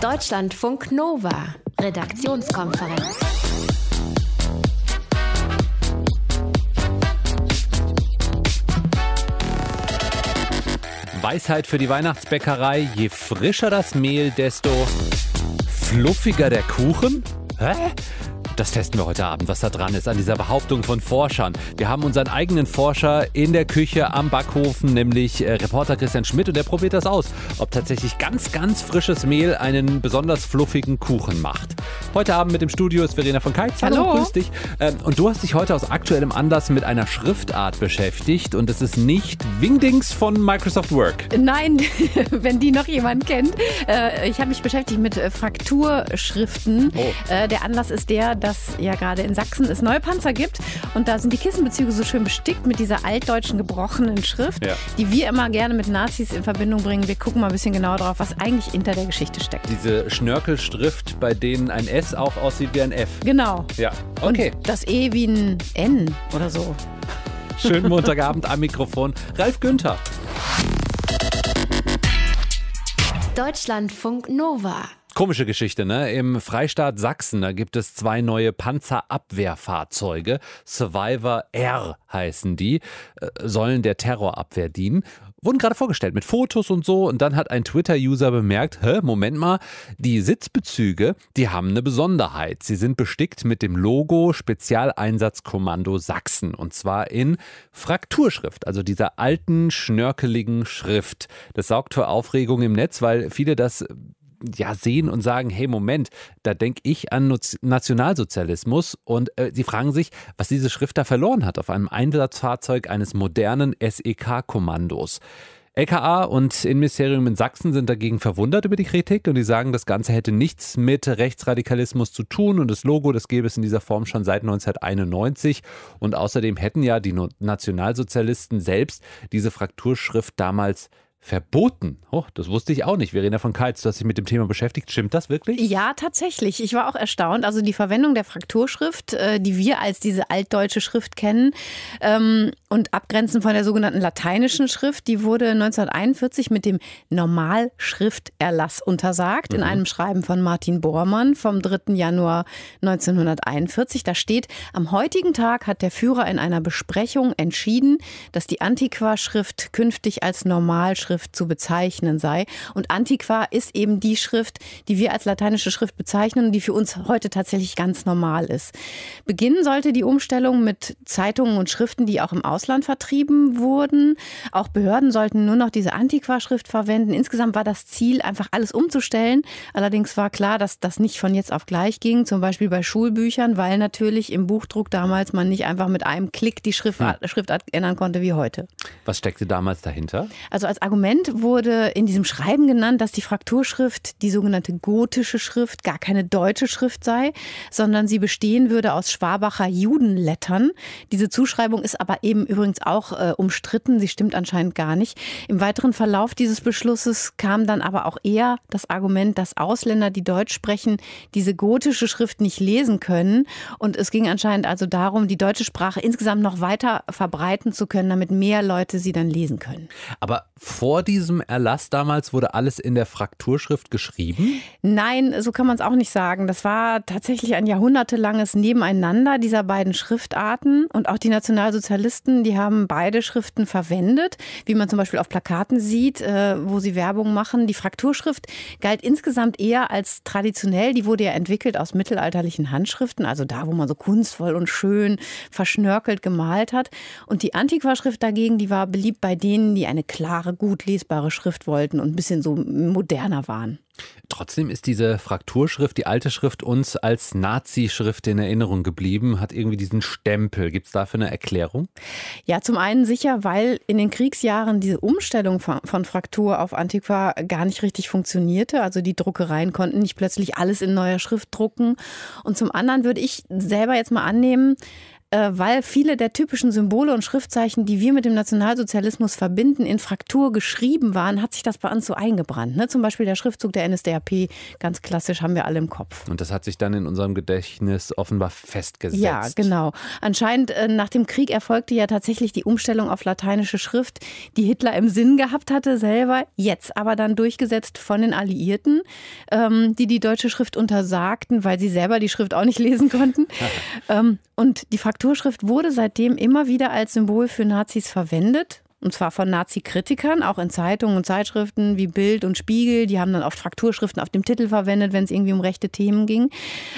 Deutschlandfunk Nova, Redaktionskonferenz. Weisheit für die Weihnachtsbäckerei: Je frischer das Mehl, desto fluffiger der Kuchen? Hä? Das testen wir heute Abend, was da dran ist an dieser Behauptung von Forschern. Wir haben unseren eigenen Forscher in der Küche am Backofen, nämlich äh, Reporter Christian Schmidt, und der probiert das aus, ob tatsächlich ganz, ganz frisches Mehl einen besonders fluffigen Kuchen macht. Heute Abend mit dem Studio ist Verena von Keitz. Hallo. Hallo, grüß dich. Ähm, und du hast dich heute aus aktuellem Anlass mit einer Schriftart beschäftigt und es ist nicht Wingdings von Microsoft Work. Nein, wenn die noch jemand kennt. Äh, ich habe mich beschäftigt mit äh, Frakturschriften. Oh. Äh, der Anlass ist der, dass ja gerade in Sachsen es neue Panzer gibt und da sind die Kissenbezüge so schön bestickt mit dieser altdeutschen gebrochenen Schrift, Ja. die wir immer gerne mit Nazis in Verbindung bringen. Wir gucken mal ein bisschen genauer drauf, was eigentlich hinter der Geschichte steckt. Diese Schnörkelschrift, bei denen ein S auch aussieht wie ein F. Genau. Ja, okay. Und das E wie ein N oder so. Schönen Montagabend am Mikrofon. Ralf Günther. Deutschlandfunk Nova. Komische Geschichte, ne? Im Freistaat Sachsen, da gibt es zwei neue Panzerabwehrfahrzeuge. Survivor R heißen die, äh, sollen der Terrorabwehr dienen. Wurden gerade vorgestellt mit Fotos und so. Und dann hat ein Twitter-User bemerkt, hä, Moment mal, die Sitzbezüge, die haben eine Besonderheit. Sie sind bestickt mit dem Logo Spezialeinsatzkommando Sachsen. Und zwar in Frakturschrift, also dieser alten, schnörkeligen Schrift. Das sorgt für Aufregung im Netz, weil viele das ja sehen und sagen, hey Moment, da denke ich an Nationalsozialismus und äh, sie fragen sich, was diese Schrift da verloren hat auf einem Einsatzfahrzeug eines modernen SEK-Kommandos. LKA und Innenministerium in Sachsen sind dagegen verwundert über die Kritik und die sagen, das Ganze hätte nichts mit Rechtsradikalismus zu tun und das Logo, das gäbe es in dieser Form schon seit 1991 und außerdem hätten ja die Nationalsozialisten selbst diese Frakturschrift damals verboten. Oh, das wusste ich auch nicht. Verena von Keitz, du hast dich mit dem Thema beschäftigt. Stimmt das wirklich? Ja, tatsächlich. Ich war auch erstaunt. Also die Verwendung der Frakturschrift, äh, die wir als diese altdeutsche Schrift kennen ähm, und abgrenzen von der sogenannten lateinischen Schrift, die wurde 1941 mit dem Normalschrifterlass untersagt in einem Schreiben von Martin Bormann vom 3. Januar 1941. Da steht, am heutigen Tag hat der Führer in einer Besprechung entschieden, dass die Antiqua-Schrift künftig als Normalschrift zu bezeichnen sei. Und Antiqua ist eben die Schrift, die wir als lateinische Schrift bezeichnen und die für uns heute tatsächlich ganz normal ist. Beginnen sollte die Umstellung mit Zeitungen und Schriften, die auch im Ausland vertrieben wurden. Auch Behörden sollten nur noch diese Antiqua-Schrift verwenden. Insgesamt war das Ziel, einfach alles umzustellen. Allerdings war klar, dass das nicht von jetzt auf gleich ging, zum Beispiel bei Schulbüchern, weil natürlich im Buchdruck damals man nicht einfach mit einem Klick die Schriftart, Schriftart ändern konnte wie heute. Was steckte damals dahinter? Also als Argument wurde in diesem Schreiben genannt, dass die Frakturschrift, die sogenannte gotische Schrift, gar keine deutsche Schrift sei, sondern sie bestehen würde aus Schwabacher Judenlettern. Diese Zuschreibung ist aber eben übrigens auch äh, umstritten. Sie stimmt anscheinend gar nicht. Im weiteren Verlauf dieses Beschlusses kam dann aber auch eher das Argument, dass Ausländer, die Deutsch sprechen, diese gotische Schrift nicht lesen können. Und es ging anscheinend also darum, die deutsche Sprache insgesamt noch weiter verbreiten zu können, damit mehr Leute sie dann lesen können. Aber vor diesem Erlass damals wurde alles in der Frakturschrift geschrieben? Nein, so kann man es auch nicht sagen. Das war tatsächlich ein jahrhundertelanges Nebeneinander dieser beiden Schriftarten. Und auch die Nationalsozialisten, die haben beide Schriften verwendet, wie man zum Beispiel auf Plakaten sieht, äh, wo sie Werbung machen. Die Frakturschrift galt insgesamt eher als traditionell. Die wurde ja entwickelt aus mittelalterlichen Handschriften, also da, wo man so kunstvoll und schön verschnörkelt gemalt hat. Und die Antiqua-Schrift dagegen, die war beliebt bei denen, die eine klare, gut lesbare Schrift wollten und ein bisschen so moderner waren. Trotzdem ist diese Frakturschrift, die alte Schrift, uns als Nazi-Schrift in Erinnerung geblieben, hat irgendwie diesen Stempel. Gibt es dafür eine Erklärung? Ja, zum einen sicher, weil in den Kriegsjahren diese Umstellung von, Fraktur auf Antiqua gar nicht richtig funktionierte. Also die Druckereien konnten nicht plötzlich alles in neuer Schrift drucken. Und zum anderen würde ich selber jetzt mal annehmen, weil viele der typischen Symbole und Schriftzeichen, die wir mit dem Nationalsozialismus verbinden, in Fraktur geschrieben waren, hat sich das bei uns so eingebrannt. Ne? Zum Beispiel der Schriftzug der NSDAP, ganz klassisch, haben wir alle im Kopf. Und das hat sich dann in unserem Gedächtnis offenbar festgesetzt. Ja, genau. Anscheinend äh, nach dem Krieg erfolgte ja tatsächlich die Umstellung auf lateinische Schrift, die Hitler im Sinn gehabt hatte selber, jetzt aber dann durchgesetzt von den Alliierten, ähm, die die deutsche Schrift untersagten, weil sie selber die Schrift auch nicht lesen konnten. ähm, und die Frakturschrift wurde seitdem immer wieder als Symbol für Nazis verwendet. Und zwar von Nazi-Kritikern, auch in Zeitungen und Zeitschriften wie Bild und Spiegel. Die haben dann oft Frakturschriften auf dem Titel verwendet, wenn es irgendwie um rechte Themen ging.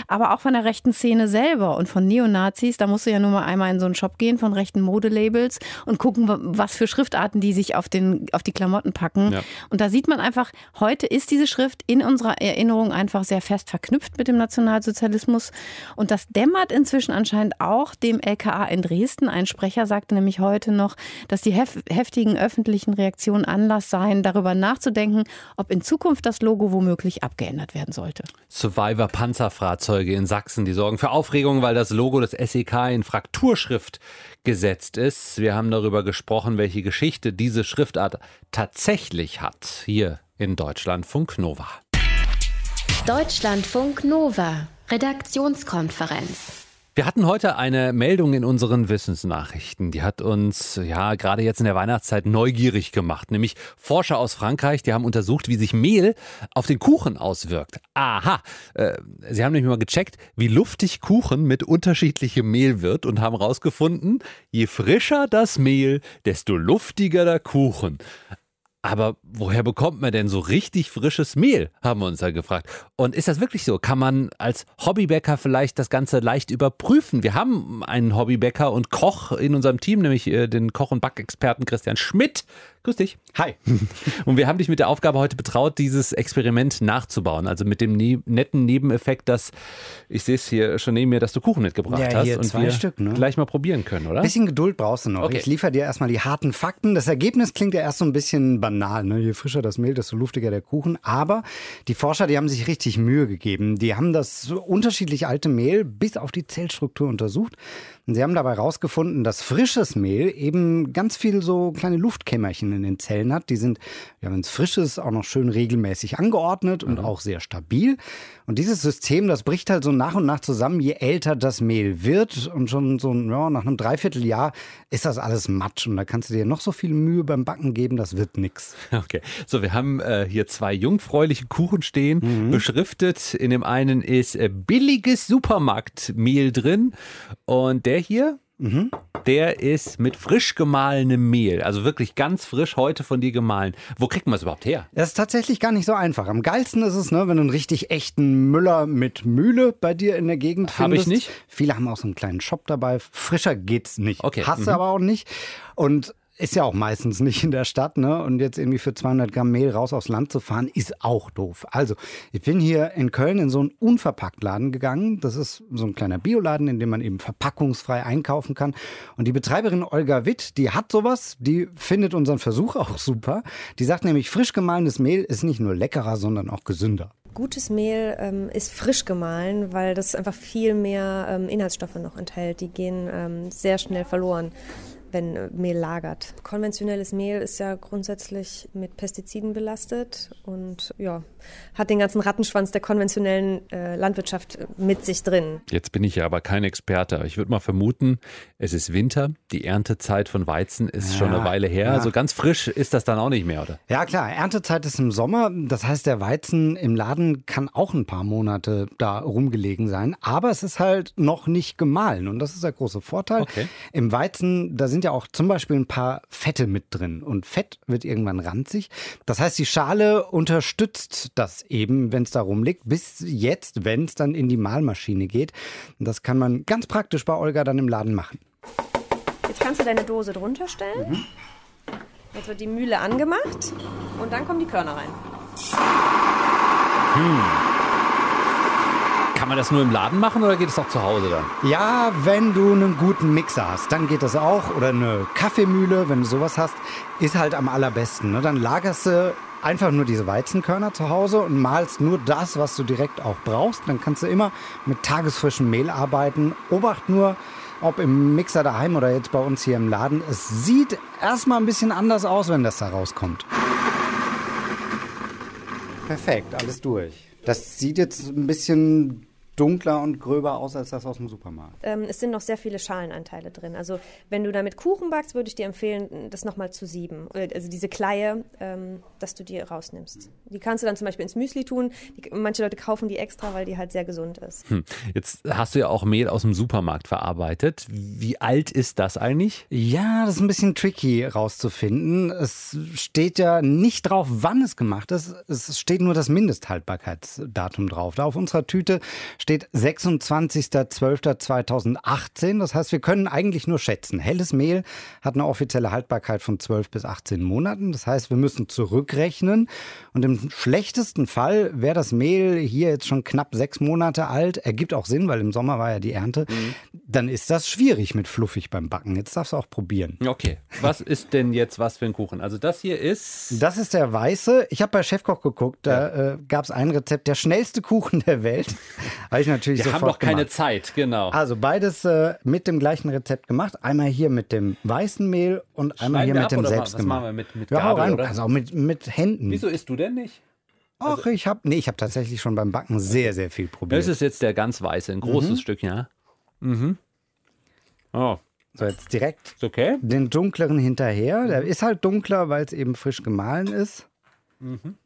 Aber auch von der rechten Szene selber und von Neonazis. Da musst du ja nur mal einmal in so einen Shop gehen von rechten Modelabels und gucken, was für Schriftarten die sich auf, den, auf die Klamotten packen. Ja. Und da sieht man einfach, heute ist diese Schrift in unserer Erinnerung einfach sehr fest verknüpft mit dem Nationalsozialismus. Und das dämmert inzwischen anscheinend auch dem LKA in Dresden. Ein Sprecher sagte nämlich heute noch, dass die Hef heftigen öffentlichen Reaktionen Anlass sein, darüber nachzudenken, ob in Zukunft das Logo womöglich abgeändert werden sollte. Survivor Panzerfahrzeuge in Sachsen, die sorgen für Aufregung, weil das Logo des SEK in Frakturschrift gesetzt ist. Wir haben darüber gesprochen, welche Geschichte diese Schriftart tatsächlich hat. Hier in Deutschlandfunk Nova. Deutschlandfunk Nova, Redaktionskonferenz. Wir hatten heute eine Meldung in unseren Wissensnachrichten. Die hat uns ja gerade jetzt in der Weihnachtszeit neugierig gemacht. Nämlich Forscher aus Frankreich, die haben untersucht, wie sich Mehl auf den Kuchen auswirkt. Aha! Äh, sie haben nämlich mal gecheckt, wie luftig Kuchen mit unterschiedlichem Mehl wird und haben herausgefunden, je frischer das Mehl, desto luftiger der Kuchen. Aber woher bekommt man denn so richtig frisches Mehl, haben wir uns ja gefragt. Und ist das wirklich so? Kann man als Hobbybäcker vielleicht das Ganze leicht überprüfen? Wir haben einen Hobbybäcker und Koch in unserem Team, nämlich äh, den Koch- und Backexperten Christian Schmidt. Grüß dich. Hi. Und wir haben dich mit der Aufgabe heute betraut, dieses Experiment nachzubauen. Also mit dem ne netten Nebeneffekt, dass ich sehe es hier schon neben mir, dass du Kuchen mitgebracht ja, hast und zwei wir Stück, ne? gleich mal probieren können, oder? Bisschen Geduld brauchst du noch. Okay. Ich liefere dir erstmal die harten Fakten. Das Ergebnis klingt ja erst so ein bisschen banal. Ne? Je frischer das Mehl, desto luftiger der Kuchen. Aber die Forscher, die haben sich richtig Mühe gegeben. Die haben das unterschiedlich alte Mehl bis auf die Zellstruktur untersucht. Und sie haben dabei herausgefunden, dass frisches Mehl eben ganz viel so kleine Luftkämmerchen in den Zellen hat. Die sind, ja, wenn es frisch ist, auch noch schön regelmäßig angeordnet und mhm. auch sehr stabil. Und dieses System, das bricht halt so nach und nach zusammen, je älter das Mehl wird. Und schon so ja, nach einem Dreivierteljahr ist das alles Matsch. Und da kannst du dir noch so viel Mühe beim Backen geben, das wird nix. Okay, so wir haben äh, hier zwei jungfräuliche Kuchen stehen, mhm. beschriftet. In dem einen ist äh, billiges Supermarktmehl drin und der hier, mhm. der ist mit frisch gemahlenem Mehl. Also wirklich ganz frisch heute von dir gemahlen. Wo kriegt man es überhaupt her? Das ist tatsächlich gar nicht so einfach. Am geilsten ist es, ne, wenn du einen richtig echten Müller mit Mühle bei dir in der Gegend findest. Habe ich nicht. Viele haben auch so einen kleinen Shop dabei. Frischer geht's nicht. Okay. Hast mhm. aber auch nicht. Und ist ja auch meistens nicht in der Stadt, ne? Und jetzt irgendwie für 200 Gramm Mehl raus aufs Land zu fahren, ist auch doof. Also, ich bin hier in Köln in so einen Unverpacktladen gegangen. Das ist so ein kleiner Bioladen, in dem man eben verpackungsfrei einkaufen kann. Und die Betreiberin Olga Witt, die hat sowas, die findet unseren Versuch auch super. Die sagt nämlich, frisch gemahlenes Mehl ist nicht nur leckerer, sondern auch gesünder. Gutes Mehl ähm, ist frisch gemahlen, weil das einfach viel mehr ähm, Inhaltsstoffe noch enthält. Die gehen ähm, sehr schnell verloren wenn äh, Mehl lagert. Konventionelles Mehl ist ja grundsätzlich mit Pestiziden belastet und ja, hat den ganzen Rattenschwanz der konventionellen äh, Landwirtschaft mit sich drin. Jetzt bin ich ja aber kein Experte. Ich würde mal vermuten, es ist Winter, die Erntezeit von Weizen ist ja, schon eine Weile her. Ja. Also ganz frisch ist das dann auch nicht mehr, oder? Ja klar, Erntezeit ist im Sommer. Das heißt, der Weizen im Laden kann auch ein paar Monate da rumgelegen sein. Aber es ist halt noch nicht gemahlen und das ist der große Vorteil. Okay. Im Weizen, da sind sind ja auch zum Beispiel ein paar Fette mit drin. Und Fett wird irgendwann ranzig. Das heißt, die Schale unterstützt das eben, wenn es da rumliegt, bis jetzt, wenn es dann in die Mahlmaschine geht. Und das kann man ganz praktisch bei Olga dann im Laden machen. Jetzt kannst du deine Dose drunter stellen. Mhm. Jetzt wird die Mühle angemacht und dann kommen die Körner rein. Hm. Kann man das nur im Laden machen oder geht es auch zu Hause dann? Ja, wenn du einen guten Mixer hast, dann geht das auch. Oder eine Kaffeemühle, wenn du sowas hast, ist halt am allerbesten. Ne? Dann lagerst du einfach nur diese Weizenkörner zu Hause und malst nur das, was du direkt auch brauchst. Dann kannst du immer mit tagesfrischem Mehl arbeiten. Obacht nur, ob im Mixer daheim oder jetzt bei uns hier im Laden. Es sieht erstmal ein bisschen anders aus, wenn das da rauskommt. Perfekt, alles durch. Das sieht jetzt ein bisschen dunkler und gröber aus als das aus dem Supermarkt. Ähm, es sind noch sehr viele Schalenanteile drin. Also wenn du damit Kuchen backst, würde ich dir empfehlen, das nochmal zu sieben. Äh, also diese Kleie, ähm, dass du die rausnimmst. Die kannst du dann zum Beispiel ins Müsli tun. Die, manche Leute kaufen die extra, weil die halt sehr gesund ist. Hm. Jetzt hast du ja auch Mehl aus dem Supermarkt verarbeitet. Wie alt ist das eigentlich? Ja, das ist ein bisschen tricky rauszufinden. Es steht ja nicht drauf, wann es gemacht ist. Es steht nur das Mindesthaltbarkeitsdatum drauf. Da auf unserer Tüte steht 26.12.2018. Das heißt, wir können eigentlich nur schätzen. Helles Mehl hat eine offizielle Haltbarkeit von 12 bis 18 Monaten. Das heißt, wir müssen zurückrechnen. Und im schlechtesten Fall wäre das Mehl hier jetzt schon knapp sechs Monate alt. Ergibt auch Sinn, weil im Sommer war ja die Ernte. Mhm. Dann ist das schwierig mit fluffig beim Backen. Jetzt darfst du auch probieren. Okay. Was ist denn jetzt was für ein Kuchen? Also das hier ist. Das ist der weiße. Ich habe bei Chefkoch geguckt. Da ja. äh, gab es ein Rezept, der schnellste Kuchen der Welt. Habe ich natürlich Wir haben doch keine gemacht. Zeit, genau. Also beides äh, mit dem gleichen Rezept gemacht. Einmal hier mit dem weißen Mehl und einmal hier mit dem selbst was machen wir mit, mit Gabel, ja, rein. Oder? Also auch mit, mit Händen. Wieso isst du denn nicht? Ach, also, ich habe nee, ich habe tatsächlich schon beim Backen sehr, sehr viel probiert. Das ist jetzt der ganz weiße, ein großes mhm. Stück, ja. Mhm. Oh. So, jetzt direkt okay. den dunkleren hinterher. Der ist halt dunkler, weil es eben frisch gemahlen ist. Mhm.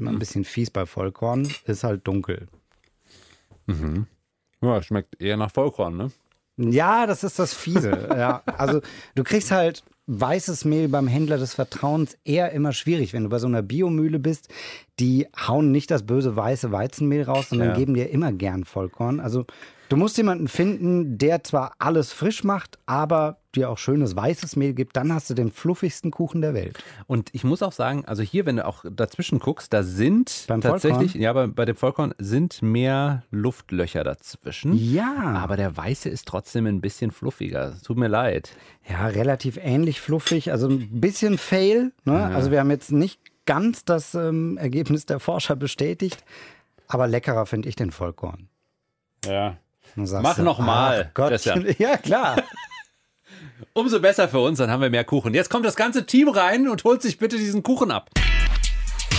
Immer ein bisschen fies bei Vollkorn, ist halt dunkel. Mhm. Ja, schmeckt eher nach Vollkorn, ne? Ja, das ist das Fiese. ja. Also du kriegst halt weißes Mehl beim Händler des Vertrauens eher immer schwierig. Wenn du bei so einer Biomühle bist, die hauen nicht das böse weiße Weizenmehl raus, sondern ja. geben dir immer gern Vollkorn. Also du musst jemanden finden, der zwar alles frisch macht, aber dir auch schönes weißes Mehl gibt, dann hast du den fluffigsten Kuchen der Welt. Und ich muss auch sagen, also hier, wenn du auch dazwischen guckst, da sind Beim tatsächlich, Vollkorn? ja, bei, bei dem Vollkorn sind mehr Luftlöcher dazwischen. Ja. Aber der weiße ist trotzdem ein bisschen fluffiger. Tut mir leid. Ja, relativ ähnlich fluffig, also ein bisschen fail. Ne? Ja. Also wir haben jetzt nicht ganz das ähm, Ergebnis der Forscher bestätigt, aber leckerer finde ich den Vollkorn. Ja. Mach nochmal. Ja, klar. Umso besser für uns, dann haben wir mehr Kuchen. Jetzt kommt das ganze Team rein und holt sich bitte diesen Kuchen ab.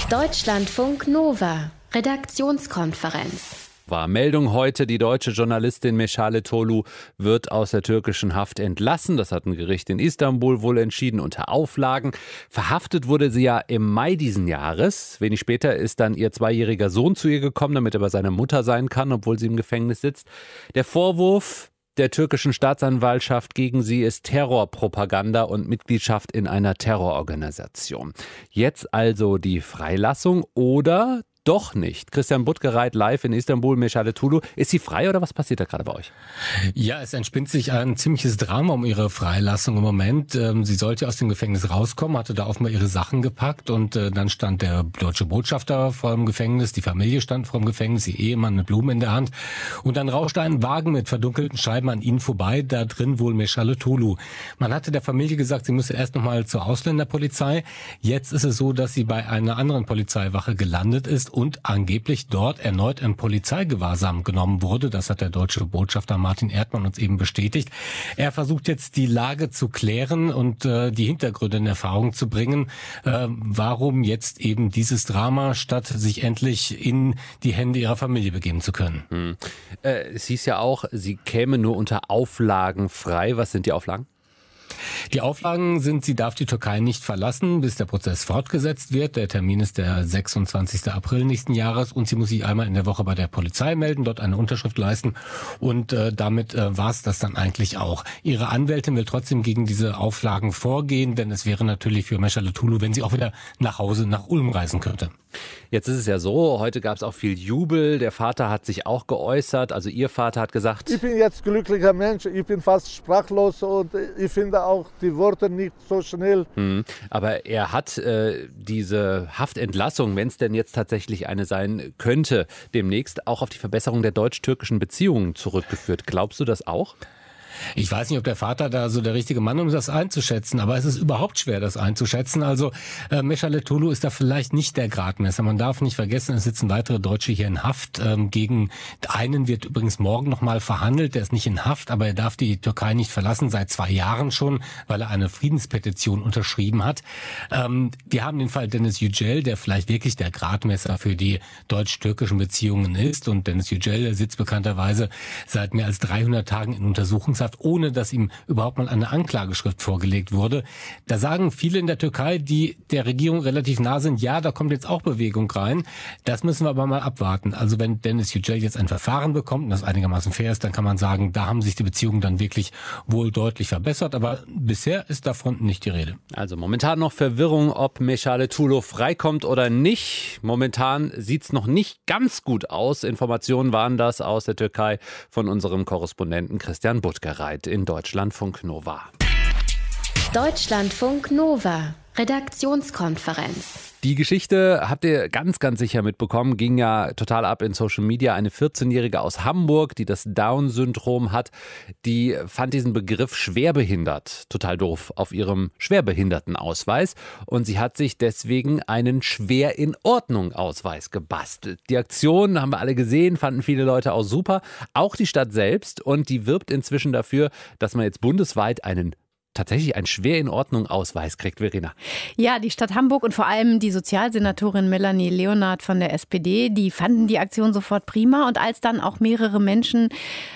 Deutschlandfunk Nova, Redaktionskonferenz. War Meldung heute, die deutsche Journalistin Meschale Tolu wird aus der türkischen Haft entlassen. Das hat ein Gericht in Istanbul wohl entschieden unter Auflagen. Verhaftet wurde sie ja im Mai diesen Jahres. Wenig später ist dann ihr zweijähriger Sohn zu ihr gekommen, damit er bei seiner Mutter sein kann, obwohl sie im Gefängnis sitzt. Der Vorwurf, der türkischen Staatsanwaltschaft gegen sie ist Terrorpropaganda und Mitgliedschaft in einer Terrororganisation. Jetzt also die Freilassung oder doch nicht. Christian Buttgereit live in Istanbul, Meshale Tulu. Ist sie frei oder was passiert da gerade bei euch? Ja, es entspinnt sich ein ziemliches Drama um ihre Freilassung im Moment. Ähm, sie sollte aus dem Gefängnis rauskommen, hatte da offenbar ihre Sachen gepackt und äh, dann stand der deutsche Botschafter vor dem Gefängnis, die Familie stand vor dem Gefängnis, ihr Ehemann mit Blumen in der Hand und dann rauschte ein Wagen mit verdunkelten Scheiben an ihnen vorbei, da drin wohl Meshale Tulu. Man hatte der Familie gesagt, sie müsse erst nochmal zur Ausländerpolizei. Jetzt ist es so, dass sie bei einer anderen Polizeiwache gelandet ist und angeblich dort erneut in Polizeigewahrsam genommen wurde. Das hat der deutsche Botschafter Martin Erdmann uns eben bestätigt. Er versucht jetzt die Lage zu klären und äh, die Hintergründe in Erfahrung zu bringen, äh, warum jetzt eben dieses Drama, statt sich endlich in die Hände ihrer Familie begeben zu können. Hm. Äh, es hieß ja auch, sie käme nur unter Auflagen frei. Was sind die Auflagen? Die Auflagen sind, sie darf die Türkei nicht verlassen, bis der Prozess fortgesetzt wird. Der Termin ist der 26. April nächsten Jahres und sie muss sich einmal in der Woche bei der Polizei melden, dort eine Unterschrift leisten und äh, damit äh, war es das dann eigentlich auch. Ihre Anwältin will trotzdem gegen diese Auflagen vorgehen, denn es wäre natürlich für Meschale Tulu, wenn sie auch wieder nach Hause nach Ulm reisen könnte. Jetzt ist es ja so, heute gab es auch viel Jubel. Der Vater hat sich auch geäußert. Also Ihr Vater hat gesagt. Ich bin jetzt glücklicher Mensch. Ich bin fast sprachlos und ich finde auch die Worte nicht so schnell. Mhm. Aber er hat äh, diese Haftentlassung, wenn es denn jetzt tatsächlich eine sein könnte, demnächst auch auf die Verbesserung der deutsch-türkischen Beziehungen zurückgeführt. Glaubst du das auch? Ich weiß nicht, ob der Vater da so der richtige Mann, um das einzuschätzen, aber es ist überhaupt schwer, das einzuschätzen. Also äh, Meshale Tulu ist da vielleicht nicht der Gradmesser. Man darf nicht vergessen, es sitzen weitere Deutsche hier in Haft. Ähm, gegen einen wird übrigens morgen nochmal verhandelt. Der ist nicht in Haft, aber er darf die Türkei nicht verlassen, seit zwei Jahren schon, weil er eine Friedenspetition unterschrieben hat. Ähm, wir haben den Fall Dennis Yücel, der vielleicht wirklich der Gradmesser für die deutsch-türkischen Beziehungen ist. Und Dennis Yücel sitzt bekannterweise seit mehr als 300 Tagen in Untersuchungshaft, ohne dass ihm überhaupt mal eine Anklageschrift vorgelegt wurde. Da sagen viele in der Türkei, die der Regierung relativ nah sind, ja, da kommt jetzt auch Bewegung rein. Das müssen wir aber mal abwarten. Also wenn Dennis Yücel jetzt ein Verfahren bekommt und das einigermaßen fair ist, dann kann man sagen, da haben sich die Beziehungen dann wirklich wohl deutlich verbessert. Aber bisher ist davon nicht die Rede. Also momentan noch Verwirrung, ob Meshale Tulo freikommt oder nicht. Momentan sieht es noch nicht ganz gut aus. Informationen waren das aus der Türkei von unserem Korrespondenten Christian Buttgereit in Deutschlandfunk Nova. Deutschlandfunk Nova. Redaktionskonferenz. Die Geschichte habt ihr ganz, ganz sicher mitbekommen, ging ja total ab in Social Media. Eine 14-Jährige aus Hamburg, die das Down-Syndrom hat, die fand diesen Begriff schwerbehindert total doof auf ihrem Schwerbehindertenausweis und sie hat sich deswegen einen Schwer in Ordnung Ausweis gebastelt. Die Aktion haben wir alle gesehen, fanden viele Leute auch super, auch die Stadt selbst und die wirbt inzwischen dafür, dass man jetzt bundesweit einen tatsächlich einen schwer in Ordnung Ausweis kriegt, Verena. Ja, die Stadt Hamburg und vor allem die Sozialsenatorin Melanie Leonard von der SPD, die fanden die Aktion sofort prima. Und als dann auch mehrere Menschen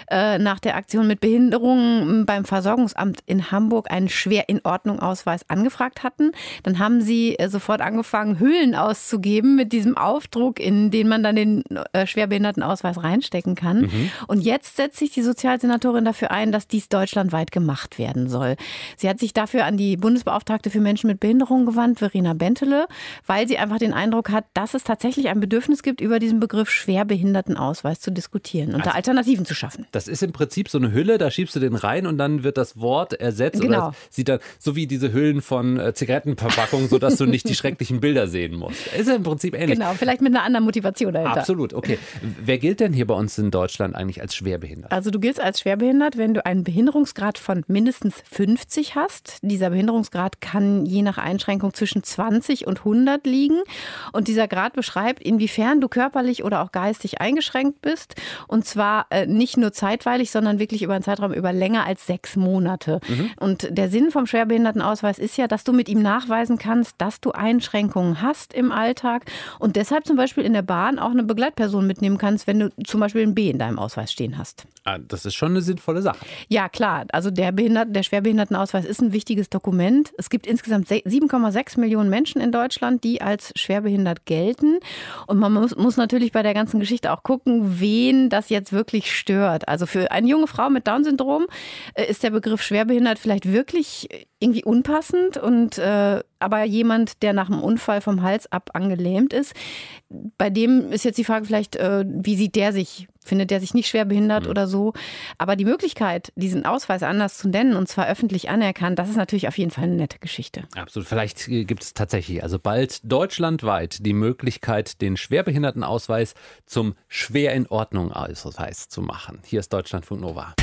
äh, nach der Aktion mit Behinderungen beim Versorgungsamt in Hamburg einen schwer in Ordnung Ausweis angefragt hatten, dann haben sie äh, sofort angefangen, Hüllen auszugeben mit diesem Aufdruck, in den man dann den äh, Schwerbehindertenausweis reinstecken kann. Mhm. Und jetzt setzt sich die Sozialsenatorin dafür ein, dass dies deutschlandweit gemacht werden soll. Sie hat sich dafür an die Bundesbeauftragte für Menschen mit Behinderung gewandt, Verena Bentele, weil sie einfach den Eindruck hat, dass es tatsächlich ein Bedürfnis gibt, über diesen Begriff Schwerbehindertenausweis zu diskutieren und also, da Alternativen zu schaffen. Das ist im Prinzip so eine Hülle, da schiebst du den rein und dann wird das Wort ersetzt. Genau. Oder sieht dann so wie diese Hüllen von äh, Zigarettenverpackungen, sodass du nicht die schrecklichen Bilder sehen musst. Ist ja im Prinzip ähnlich. Genau, vielleicht mit einer anderen Motivation dahinter. Absolut, okay. Wer gilt denn hier bei uns in Deutschland eigentlich als schwerbehindert? Also du giltst als schwerbehindert, wenn du einen Behinderungsgrad von mindestens 50 50 hast. Dieser Behinderungsgrad kann je nach Einschränkung zwischen 20 und 100 liegen. Und dieser Grad beschreibt, inwiefern du körperlich oder auch geistig eingeschränkt bist. Und zwar äh, nicht nur zeitweilig, sondern wirklich über einen Zeitraum über länger als sechs Monate. Mhm. Und der Sinn vom Schwerbehindertenausweis ist ja, dass du mit ihm nachweisen kannst, dass du Einschränkungen hast im Alltag und deshalb zum Beispiel in der Bahn auch eine Begleitperson mitnehmen kannst, wenn du zum Beispiel ein B in deinem Ausweis stehen hast. Ah, das ist schon eine sinnvolle Sache. Ja, klar. Also der, Behindert, der Schwerbehindertenausweis ist ein wichtiges Dokument. Es gibt insgesamt 7,6 Millionen Menschen in Deutschland, die als schwerbehindert gelten. Und man muss, muss natürlich bei der ganzen Geschichte auch gucken, wen das jetzt wirklich stört. Also für eine junge Frau mit Down-Syndrom äh, ist der Begriff schwerbehindert vielleicht wirklich irgendwie unpassend und äh, aber jemand, der nach einem Unfall vom Hals ab angelähmt ist, bei dem ist jetzt die Frage vielleicht, äh, wie sieht der sich? Findet der sich nicht schwer behindert mhm. oder so? Aber die Möglichkeit, diesen Ausweis anders zu nennen und zwar öffentlich anerkannt, das ist natürlich auf jeden Fall eine nette Geschichte. Absolut. Vielleicht äh, gibt es tatsächlich also bald deutschlandweit die Möglichkeit, den Schwerbehindertenausweis zum schwer in Ordnung Ausweis zu machen. Hier ist Deutschlandfunk Nova.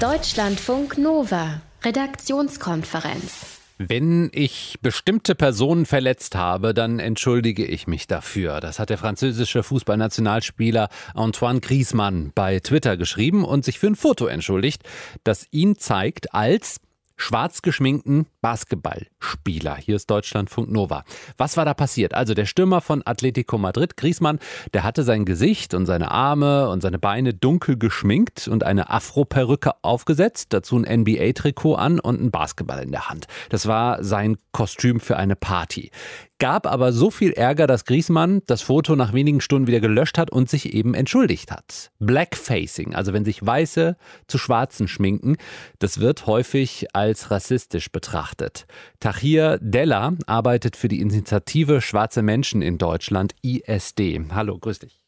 Deutschlandfunk Nova. Redaktionskonferenz. Wenn ich bestimmte Personen verletzt habe, dann entschuldige ich mich dafür. Das hat der französische Fußballnationalspieler Antoine Griezmann bei Twitter geschrieben und sich für ein Foto entschuldigt, das ihn zeigt als schwarz geschminkten Basketballspieler. Hier ist Deutschlandfunk Nova. Was war da passiert? Also der Stürmer von Atletico Madrid, Griezmann, der hatte sein Gesicht und seine Arme und seine Beine dunkel geschminkt und eine Afro-Perücke aufgesetzt, dazu ein NBA-Trikot an und ein Basketball in der Hand. Das war sein Kostüm für eine Party gab aber so viel Ärger, dass Griesmann das Foto nach wenigen Stunden wieder gelöscht hat und sich eben entschuldigt hat. Blackfacing, also wenn sich Weiße zu Schwarzen schminken, das wird häufig als rassistisch betrachtet. Tahir Della arbeitet für die Initiative Schwarze Menschen in Deutschland, ISD. Hallo, grüß dich.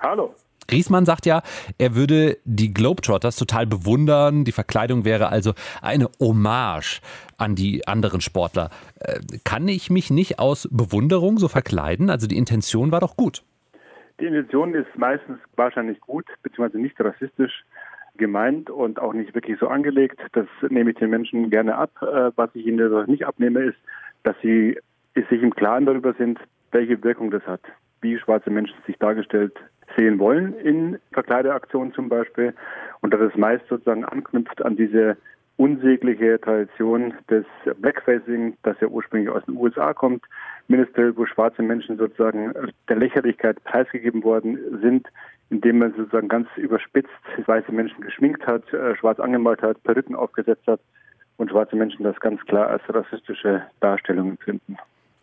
Hallo. Griesmann sagt ja, er würde die Globetrotters total bewundern. Die Verkleidung wäre also eine Hommage an die anderen Sportler. Äh, kann ich mich nicht aus Bewunderung so verkleiden? Also die Intention war doch gut. Die Intention ist meistens wahrscheinlich gut, beziehungsweise nicht rassistisch. gemeint und auch nicht wirklich so angelegt. Das nehme ich den Menschen gerne ab. Äh, was ich ihnen nicht abnehme, ist, dass sie sich im Klaren darüber sind, welche Wirkung das hat, wie schwarze Menschen sich dargestellt sehen wollen in Verkleideaktionen zum Beispiel und dass es meist sozusagen anknüpft an diese unsägliche Tradition des Blackfacing, das ja ursprünglich aus den USA kommt, Ministerial, wo schwarze Menschen sozusagen der Lächerlichkeit preisgegeben worden sind, indem man sozusagen ganz überspitzt weiße Menschen geschminkt hat, äh, schwarz angemalt hat, Perücken aufgesetzt hat und schwarze Menschen das ganz klar als rassistische Darstellung empfinden.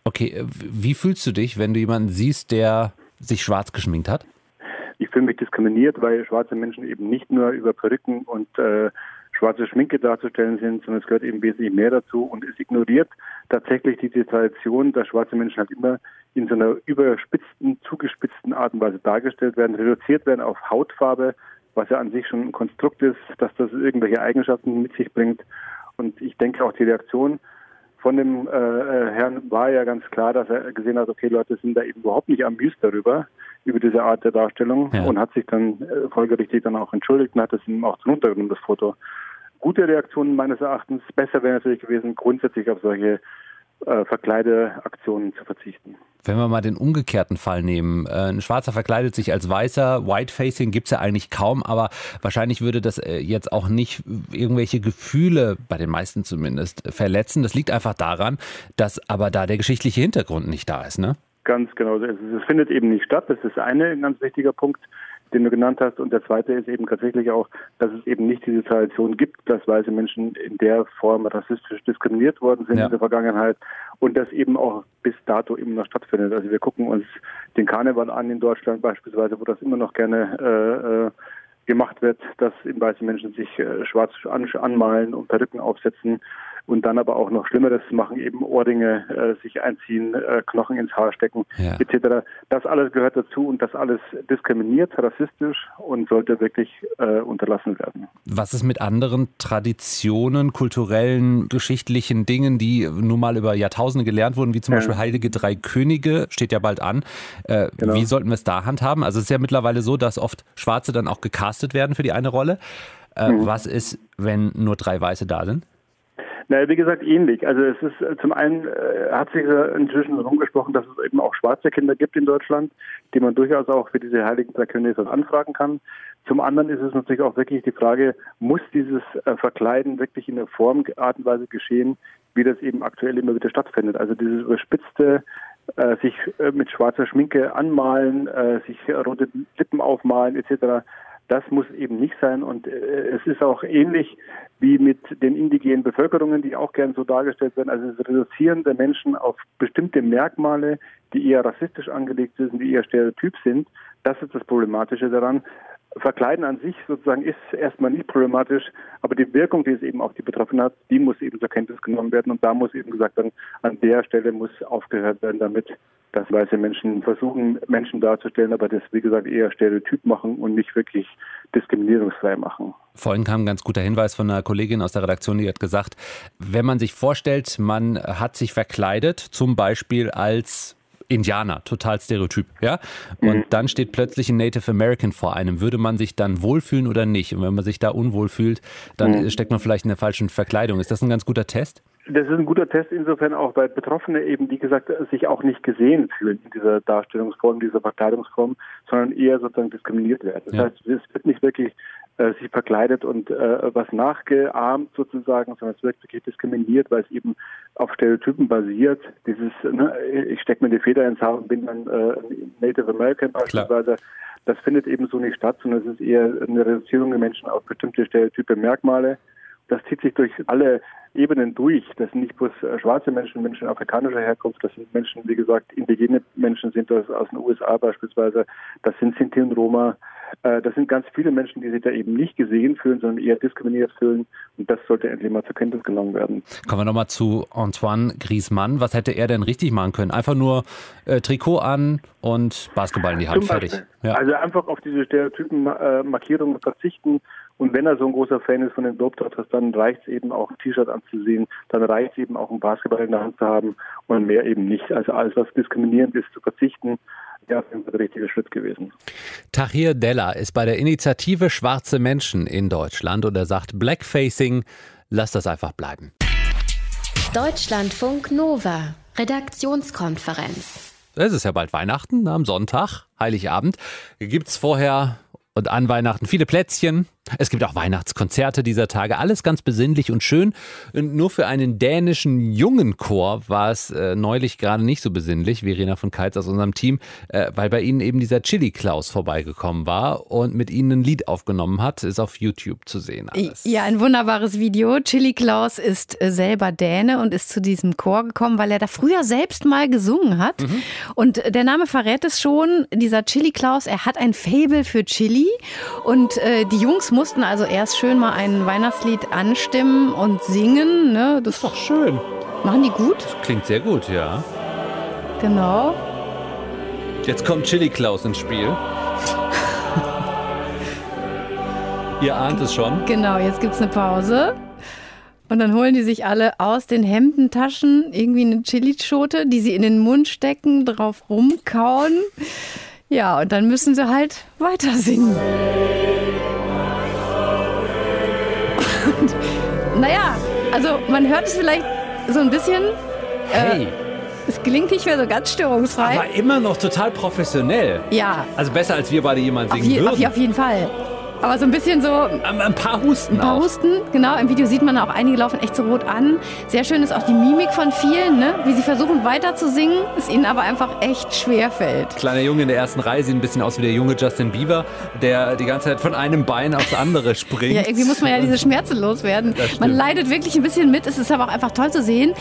Okay, äh, wie fühlst du dich, wenn du jemanden siehst, der sich schwarz geschminkt hat? Ich fühle mich diskriminiert, weil schwarze Menschen eben nicht nur über Perücken und äh, schwarze Schminke darzustellen sind, sondern es gehört eben wesentlich mehr dazu und es ignoriert tatsächlich diese Tradition, dass schwarze Menschen halt immer in so einer überspitzten, zugespitzten Art und Weise dargestellt werden, reduziert werden auf Hautfarbe, was ja an sich schon ein Konstrukt ist, dass das irgendwelche Eigenschaften mit sich bringt. Und ich denke auch die Reaktion von dem äh, äh Herrn war ja ganz klar, dass er gesehen hat, okay, Leute sind da eben überhaupt nicht amused darüber, über diese Art der Darstellung ja. und hat sich dann äh, folgerichtig dann auch entschuldigt und hat es ihm auch runtergenommen, das Foto gute Reaktionen meines Erachtens. Besser wäre natürlich gewesen, grundsätzlich auf solche äh, Verkleideaktionen zu verzichten. Wenn wir mal den umgekehrten Fall nehmen, äh, ein Schwarzer verkleidet sich als Weißer, Whitefacing gibt es ja eigentlich kaum, aber wahrscheinlich würde das äh, jetzt auch nicht irgendwelche Gefühle, bei den meisten zumindest, verletzen. Das liegt einfach daran, dass aber da der geschichtliche Hintergrund nicht da ist, ne? Ganz genau. Es, es findet eben nicht statt. Das ist ein ganz wichtiger Punkt den du genannt hast. Und der zweite ist eben tatsächlich auch, dass es eben nicht diese Tradition gibt, dass weiße Menschen in der Form rassistisch diskriminiert worden sind ja. in der Vergangenheit und das eben auch bis dato immer noch stattfindet. Also wir gucken uns den Karneval an in Deutschland beispielsweise, wo das immer noch gerne äh, äh gemacht wird, dass eben weiße Menschen sich äh, schwarz an, anmalen und Perücken aufsetzen und dann aber auch noch Schlimmeres machen, eben Ohrringe äh, sich einziehen, äh, Knochen ins Haar stecken, ja. etc. Das alles gehört dazu und das alles diskriminiert, rassistisch und sollte wirklich äh, unterlassen werden. Was ist mit anderen Traditionen, kulturellen, geschichtlichen Dingen, die nun mal über Jahrtausende gelernt wurden, wie zum ja. Beispiel Heilige Drei Könige, steht ja bald an. Äh, genau. Wie sollten wir es da handhaben? Also es ist ja mittlerweile so, dass oft Schwarze dann auch gecastet werden für die eine Rolle. Äh, mhm. Was ist, wenn nur drei Weiße da sind? Naja, wie gesagt, ähnlich. Also es ist äh, zum einen äh, hat sich inzwischen rumgesprochen, dass es eben auch schwarze Kinder gibt in Deutschland, die man durchaus auch für diese Heiligen Drei Könige anfragen kann. Zum anderen ist es natürlich auch wirklich die Frage, muss dieses äh, Verkleiden wirklich in der Form, Art und Weise geschehen, wie das eben aktuell immer wieder stattfindet. Also dieses überspitzte äh, sich äh, mit schwarzer Schminke anmalen, äh, sich rote Lippen aufmalen etc das muss eben nicht sein. Und äh, es ist auch ähnlich wie mit den indigenen Bevölkerungen, die auch gern so dargestellt werden. Also das Reduzieren der Menschen auf bestimmte Merkmale, die eher rassistisch angelegt sind, die eher stereotyp sind. Das ist das Problematische daran. Verkleiden an sich sozusagen ist erstmal nicht problematisch, aber die Wirkung, die es eben auf die Betroffenen hat, die muss eben zur Kenntnis genommen werden und da muss eben gesagt werden, an der Stelle muss aufgehört werden damit, dass weiße Menschen versuchen, Menschen darzustellen, aber das, wie gesagt, eher stereotyp machen und nicht wirklich diskriminierungsfrei machen. Vorhin kam ein ganz guter Hinweis von einer Kollegin aus der Redaktion, die hat gesagt, wenn man sich vorstellt, man hat sich verkleidet, zum Beispiel als Indianer, total stereotyp, ja. Und mhm. dann steht plötzlich ein Native American vor einem. Würde man sich dann wohlfühlen oder nicht? Und wenn man sich da unwohl fühlt, dann mhm. steckt man vielleicht in der falschen Verkleidung. Ist das ein ganz guter Test? Das ist ein guter Test insofern auch, weil Betroffene eben, wie gesagt, sich auch nicht gesehen fühlen in dieser Darstellungsform, dieser Verkleidungsform, sondern eher sozusagen diskriminiert werden. Das ja. heißt, es wird nicht wirklich äh, sich verkleidet und äh, was nachgeahmt sozusagen, sondern es wird wirklich diskriminiert, weil es eben auf Stereotypen basiert. Dieses, ne, ich stecke mir die Feder ins Haar und bin dann äh, Native American beispielsweise. Klar. Das findet eben so nicht statt, sondern es ist eher eine Reduzierung der Menschen auf bestimmte Stereotype Merkmale. Das zieht sich durch alle Ebenen durch. Das sind nicht bloß äh, schwarze Menschen, Menschen afrikanischer Herkunft, das sind Menschen, wie gesagt, indigene Menschen sind das aus den USA beispielsweise, das sind Sinti und Roma, äh, das sind ganz viele Menschen, die sich da eben nicht gesehen fühlen, sondern eher diskriminiert fühlen. Und das sollte endlich mal zur Kenntnis genommen werden. Kommen wir nochmal zu Antoine Griezmann. Was hätte er denn richtig machen können? Einfach nur äh, Trikot an und Basketball in die Hand. Fertig. Ja. Also einfach auf diese Stereotypen äh, verzichten und wenn er so ein großer Fan ist von den Globetrotters, dann reicht es eben auch, ein T-Shirt anzusehen, dann reicht es eben auch, einen Basketball in der Hand zu haben und mehr eben nicht. Also alles, was diskriminierend ist, zu verzichten. ja, der richtige Schritt gewesen. Tahir Della ist bei der Initiative Schwarze Menschen in Deutschland und er sagt, Blackfacing, lass das einfach bleiben. Deutschlandfunk Nova, Redaktionskonferenz. Es ist ja bald Weihnachten, am Sonntag, Heiligabend. Gibt es vorher und an Weihnachten viele Plätzchen, es gibt auch Weihnachtskonzerte dieser Tage, alles ganz besinnlich und schön. Und nur für einen dänischen jungen Chor war es äh, neulich gerade nicht so besinnlich, Verena von Keitz aus unserem Team, äh, weil bei ihnen eben dieser Chili Klaus vorbeigekommen war und mit ihnen ein Lied aufgenommen hat, ist auf YouTube zu sehen. Alles. Ja, ein wunderbares Video. Chili Klaus ist äh, selber Däne und ist zu diesem Chor gekommen, weil er da früher selbst mal gesungen hat. Mhm. Und der Name verrät es schon, dieser Chili Klaus, er hat ein Fable für Chili und äh, die Jungs mussten also erst schön mal ein Weihnachtslied anstimmen und singen. Ne? Das ist doch schön. Machen die gut? Das klingt sehr gut, ja. Genau. Jetzt kommt Chili Klaus ins Spiel. Ihr ahnt es schon. Genau, jetzt gibt es eine Pause. Und dann holen die sich alle aus den Hemdentaschen irgendwie eine Chilischote, die sie in den Mund stecken, drauf rumkauen. Ja, und dann müssen sie halt weiter singen. naja, also man hört es vielleicht so ein bisschen. Hey. Äh, es klingt nicht mehr so ganz störungsfrei. Aber immer noch total professionell. Ja. Also besser als wir beide jemals singen auf je, würden. Auf, auf jeden Fall. Aber so ein bisschen so. Ein, ein paar Husten. Ein paar auch. Husten, genau. Im Video sieht man auch, einige laufen echt so rot an. Sehr schön ist auch die Mimik von vielen, ne? wie sie versuchen weiter zu singen, es ihnen aber einfach echt schwer fällt. Kleiner Junge in der ersten Reihe sieht ein bisschen aus wie der junge Justin Bieber, der die ganze Zeit von einem Bein aufs andere springt. ja, irgendwie muss man ja diese Schmerzen loswerden. Man leidet wirklich ein bisschen mit. Es ist aber auch einfach toll zu sehen,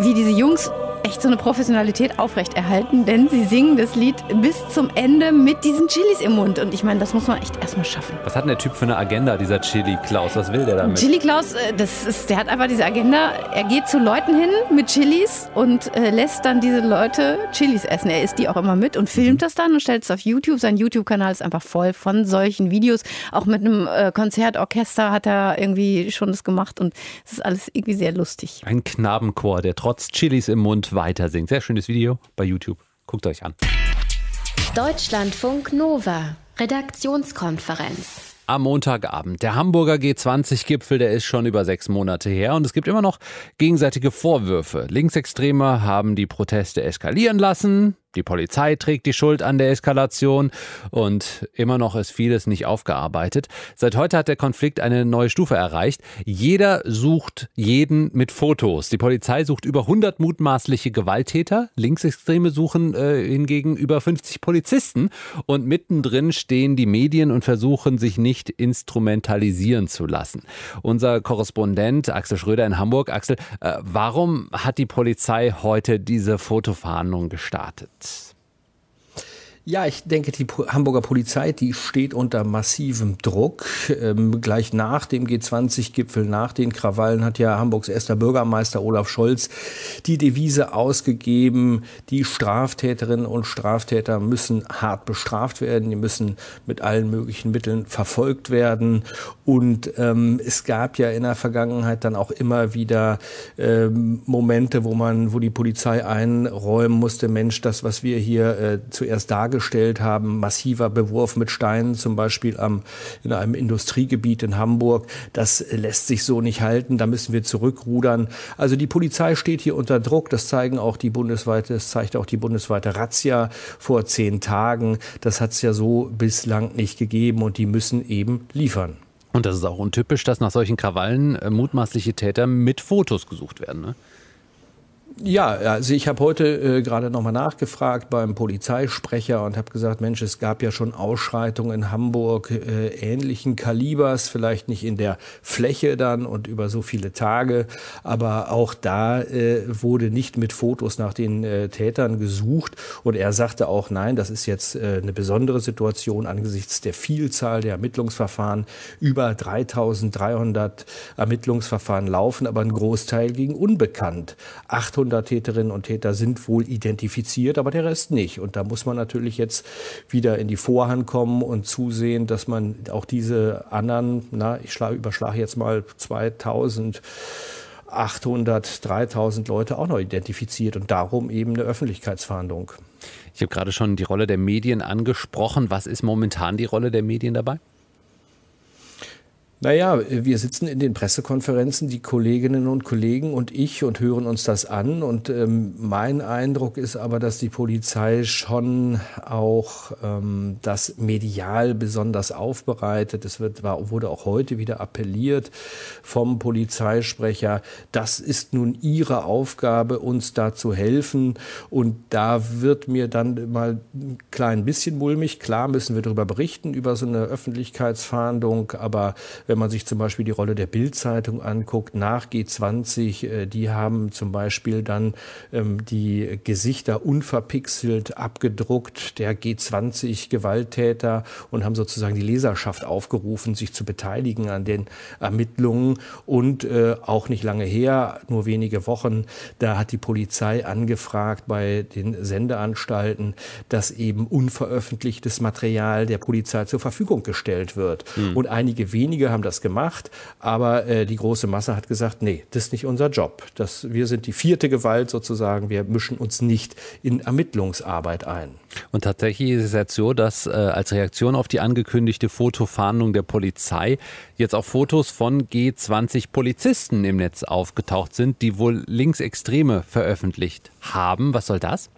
wie diese Jungs echt so eine Professionalität aufrechterhalten, denn sie singen das Lied bis zum Ende mit diesen Chilis im Mund. Und ich meine, das muss man echt erstmal schaffen. Was hat denn der Typ für eine Agenda, dieser Chili Klaus? Was will der damit? Chili Klaus, äh, das ist, der hat einfach diese Agenda. Er geht zu Leuten hin mit Chilis und äh, lässt dann diese Leute Chilis essen. Er isst die auch immer mit und filmt das dann und stellt es auf YouTube. Sein YouTube-Kanal ist einfach voll von solchen Videos. Auch mit einem äh, Konzertorchester hat er irgendwie schon das gemacht und es ist alles irgendwie sehr lustig. Ein Knabenchor, der trotz Chilis im Mund weiter singt. Sehr schönes Video bei YouTube. Guckt euch an. Deutschlandfunk Nova, Redaktionskonferenz am Montagabend. Der Hamburger G20-Gipfel, der ist schon über sechs Monate her und es gibt immer noch gegenseitige Vorwürfe. Linksextreme haben die Proteste eskalieren lassen. Die Polizei trägt die Schuld an der Eskalation und immer noch ist vieles nicht aufgearbeitet. Seit heute hat der Konflikt eine neue Stufe erreicht. Jeder sucht jeden mit Fotos. Die Polizei sucht über 100 mutmaßliche Gewalttäter. Linksextreme suchen äh, hingegen über 50 Polizisten. Und mittendrin stehen die Medien und versuchen sich nicht instrumentalisieren zu lassen. Unser Korrespondent Axel Schröder in Hamburg. Axel, äh, warum hat die Polizei heute diese Fotofahndung gestartet? It's. Ja, ich denke, die Hamburger Polizei, die steht unter massivem Druck. Ähm, gleich nach dem G20-Gipfel, nach den Krawallen, hat ja Hamburgs erster Bürgermeister Olaf Scholz die Devise ausgegeben, die Straftäterinnen und Straftäter müssen hart bestraft werden, die müssen mit allen möglichen Mitteln verfolgt werden. Und ähm, es gab ja in der Vergangenheit dann auch immer wieder ähm, Momente, wo man, wo die Polizei einräumen musste, Mensch, das, was wir hier äh, zuerst dargestellt dargestellt haben, massiver Bewurf mit Steinen, zum Beispiel am, in einem Industriegebiet in Hamburg. Das lässt sich so nicht halten, da müssen wir zurückrudern. Also die Polizei steht hier unter Druck, das zeigen auch die bundesweite, das zeigt auch die bundesweite Razzia vor zehn Tagen. Das hat es ja so bislang nicht gegeben und die müssen eben liefern. Und das ist auch untypisch, dass nach solchen Krawallen äh, mutmaßliche Täter mit Fotos gesucht werden. Ne? Ja, also ich habe heute äh, gerade nochmal nachgefragt beim Polizeisprecher und habe gesagt, Mensch, es gab ja schon Ausschreitungen in Hamburg äh, ähnlichen Kalibers, vielleicht nicht in der Fläche dann und über so viele Tage, aber auch da äh, wurde nicht mit Fotos nach den äh, Tätern gesucht und er sagte auch, nein, das ist jetzt äh, eine besondere Situation angesichts der Vielzahl der Ermittlungsverfahren. Über 3300 Ermittlungsverfahren laufen, aber ein Großteil ging unbekannt. 800 800 Täterinnen und Täter sind wohl identifiziert, aber der Rest nicht. Und da muss man natürlich jetzt wieder in die Vorhand kommen und zusehen, dass man auch diese anderen, na, ich überschlage jetzt mal 2000 800, 3000 Leute auch noch identifiziert und darum eben eine Öffentlichkeitsfahndung. Ich habe gerade schon die Rolle der Medien angesprochen. Was ist momentan die Rolle der Medien dabei? Naja, wir sitzen in den Pressekonferenzen, die Kolleginnen und Kollegen und ich und hören uns das an. Und ähm, mein Eindruck ist aber, dass die Polizei schon auch ähm, das medial besonders aufbereitet. Es wird, war, wurde auch heute wieder appelliert vom Polizeisprecher. Das ist nun ihre Aufgabe, uns da zu helfen. Und da wird mir dann mal ein klein bisschen mulmig. Klar müssen wir darüber berichten, über so eine Öffentlichkeitsfahndung. Aber wenn man sich zum Beispiel die Rolle der Bildzeitung anguckt, nach G20, äh, die haben zum Beispiel dann ähm, die Gesichter unverpixelt abgedruckt der G20-Gewalttäter und haben sozusagen die Leserschaft aufgerufen, sich zu beteiligen an den Ermittlungen. Und äh, auch nicht lange her, nur wenige Wochen, da hat die Polizei angefragt bei den Sendeanstalten, dass eben unveröffentlichtes Material der Polizei zur Verfügung gestellt wird. Mhm. Und einige wenige haben haben das gemacht, aber äh, die große Masse hat gesagt, nee, das ist nicht unser Job. Das, wir sind die vierte Gewalt sozusagen, wir mischen uns nicht in Ermittlungsarbeit ein. Und tatsächlich ist es jetzt so, dass äh, als Reaktion auf die angekündigte Fotofahndung der Polizei jetzt auch Fotos von G20 Polizisten im Netz aufgetaucht sind, die wohl Linksextreme veröffentlicht haben. Was soll das?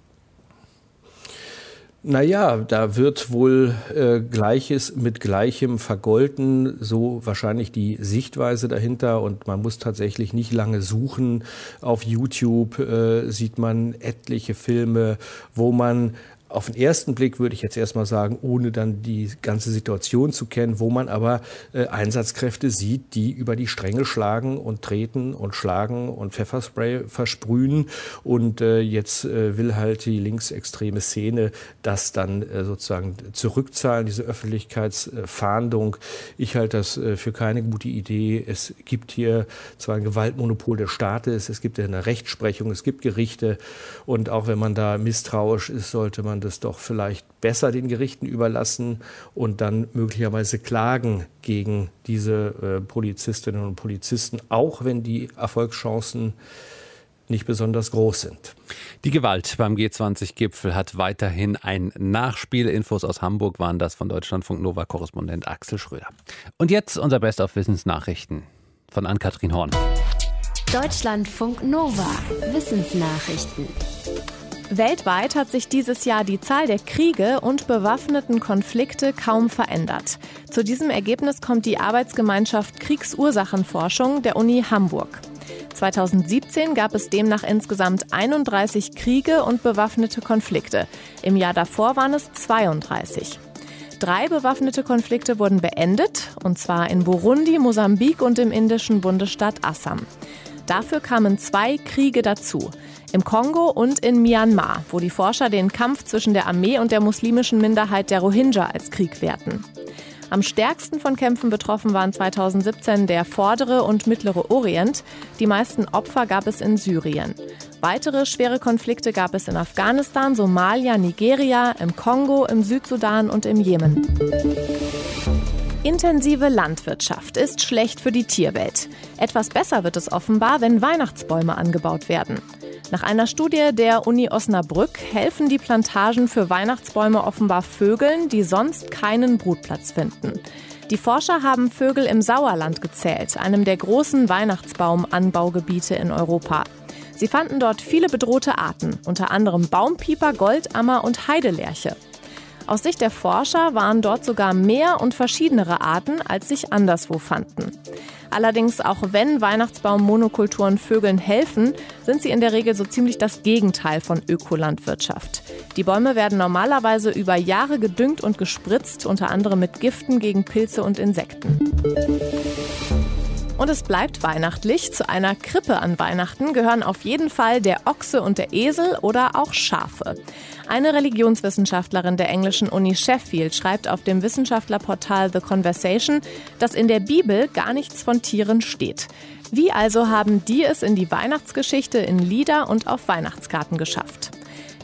Naja, da wird wohl äh, Gleiches mit Gleichem vergolten, so wahrscheinlich die Sichtweise dahinter. Und man muss tatsächlich nicht lange suchen. Auf YouTube äh, sieht man etliche Filme, wo man auf den ersten Blick würde ich jetzt erstmal sagen, ohne dann die ganze Situation zu kennen, wo man aber äh, Einsatzkräfte sieht, die über die Stränge schlagen und treten und schlagen und Pfefferspray versprühen. Und äh, jetzt äh, will halt die linksextreme Szene das dann äh, sozusagen zurückzahlen, diese Öffentlichkeitsfahndung. Ich halte das äh, für keine gute Idee. Es gibt hier zwar ein Gewaltmonopol des Staates, es gibt eine Rechtsprechung, es gibt Gerichte. Und auch wenn man da misstrauisch ist, sollte man das doch vielleicht besser den Gerichten überlassen und dann möglicherweise klagen gegen diese äh, Polizistinnen und Polizisten, auch wenn die Erfolgschancen nicht besonders groß sind. Die Gewalt beim G20-Gipfel hat weiterhin ein Nachspiel. Infos aus Hamburg waren das von Deutschlandfunk Nova-Korrespondent Axel Schröder. Und jetzt unser Best of Wissensnachrichten von Ann-Kathrin Horn. Deutschlandfunk Nova. Wissensnachrichten. Weltweit hat sich dieses Jahr die Zahl der Kriege und bewaffneten Konflikte kaum verändert. Zu diesem Ergebnis kommt die Arbeitsgemeinschaft Kriegsursachenforschung der Uni Hamburg. 2017 gab es demnach insgesamt 31 Kriege und bewaffnete Konflikte. Im Jahr davor waren es 32. Drei bewaffnete Konflikte wurden beendet, und zwar in Burundi, Mosambik und im indischen Bundesstaat Assam. Dafür kamen zwei Kriege dazu im Kongo und in Myanmar, wo die Forscher den Kampf zwischen der Armee und der muslimischen Minderheit der Rohingya als Krieg werten. Am stärksten von Kämpfen betroffen waren 2017 der vordere und mittlere Orient. Die meisten Opfer gab es in Syrien. Weitere schwere Konflikte gab es in Afghanistan, Somalia, Nigeria, im Kongo, im Südsudan und im Jemen. Intensive Landwirtschaft ist schlecht für die Tierwelt. Etwas besser wird es offenbar, wenn Weihnachtsbäume angebaut werden. Nach einer Studie der Uni Osnabrück helfen die Plantagen für Weihnachtsbäume offenbar Vögeln, die sonst keinen Brutplatz finden. Die Forscher haben Vögel im Sauerland gezählt, einem der großen Weihnachtsbaumanbaugebiete in Europa. Sie fanden dort viele bedrohte Arten, unter anderem Baumpieper, Goldammer und Heidelerche. Aus Sicht der Forscher waren dort sogar mehr und verschiedenere Arten, als sich anderswo fanden. Allerdings, auch wenn Weihnachtsbaum-Monokulturen Vögeln helfen, sind sie in der Regel so ziemlich das Gegenteil von Ökolandwirtschaft. Die Bäume werden normalerweise über Jahre gedüngt und gespritzt, unter anderem mit Giften gegen Pilze und Insekten. Und es bleibt weihnachtlich. Zu einer Krippe an Weihnachten gehören auf jeden Fall der Ochse und der Esel oder auch Schafe. Eine Religionswissenschaftlerin der englischen Uni Sheffield schreibt auf dem Wissenschaftlerportal The Conversation, dass in der Bibel gar nichts von Tieren steht. Wie also haben die es in die Weihnachtsgeschichte in Lieder und auf Weihnachtskarten geschafft?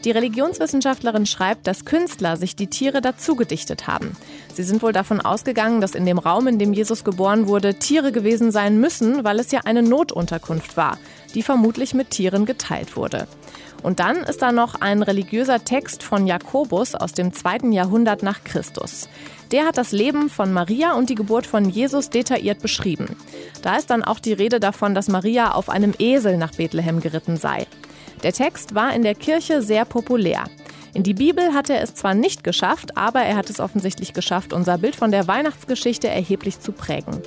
Die Religionswissenschaftlerin schreibt, dass Künstler sich die Tiere dazu gedichtet haben. Sie sind wohl davon ausgegangen, dass in dem Raum, in dem Jesus geboren wurde, Tiere gewesen sein müssen, weil es ja eine Notunterkunft war, die vermutlich mit Tieren geteilt wurde. Und dann ist da noch ein religiöser Text von Jakobus aus dem zweiten Jahrhundert nach Christus. Der hat das Leben von Maria und die Geburt von Jesus detailliert beschrieben. Da ist dann auch die Rede davon, dass Maria auf einem Esel nach Bethlehem geritten sei. Der Text war in der Kirche sehr populär. In die Bibel hat er es zwar nicht geschafft, aber er hat es offensichtlich geschafft, unser Bild von der Weihnachtsgeschichte erheblich zu prägen.